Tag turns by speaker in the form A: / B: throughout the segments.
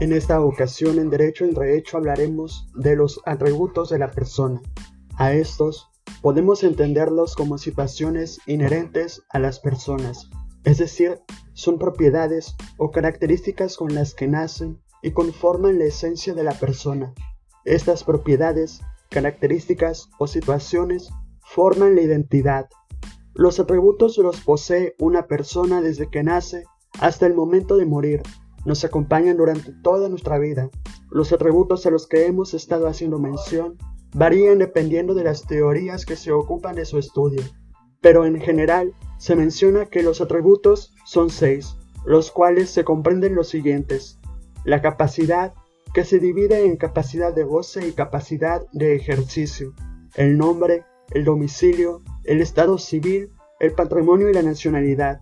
A: En esta ocasión en Derecho en Derecho hablaremos de los atributos de la persona. A estos podemos entenderlos como situaciones inherentes a las personas, es decir, son propiedades o características con las que nacen y conforman la esencia de la persona. Estas propiedades, características o situaciones forman la identidad. Los atributos los posee una persona desde que nace hasta el momento de morir nos acompañan durante toda nuestra vida. Los atributos a los que hemos estado haciendo mención varían dependiendo de las teorías que se ocupan de su estudio, pero en general se menciona que los atributos son seis, los cuales se comprenden los siguientes. La capacidad, que se divide en capacidad de goce y capacidad de ejercicio. El nombre, el domicilio, el estado civil, el patrimonio y la nacionalidad.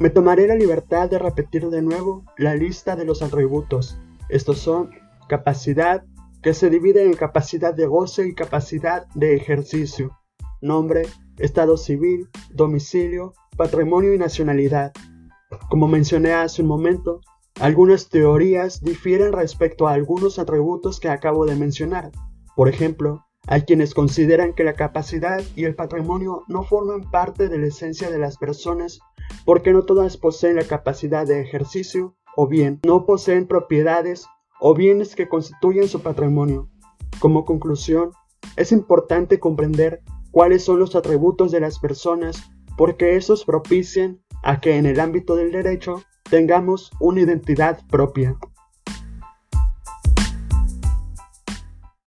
A: Me tomaré la libertad de repetir de nuevo la lista de los atributos. Estos son capacidad, que se divide en capacidad de goce y capacidad de ejercicio, nombre, estado civil, domicilio, patrimonio y nacionalidad. Como mencioné hace un momento, algunas teorías difieren respecto a algunos atributos que acabo de mencionar. Por ejemplo, hay quienes consideran que la capacidad y el patrimonio no forman parte de la esencia de las personas porque no todas poseen la capacidad de ejercicio, o bien no poseen propiedades o bienes que constituyen su patrimonio. Como conclusión, es importante comprender cuáles son los atributos de las personas porque esos propician a que en el ámbito del derecho tengamos una identidad propia.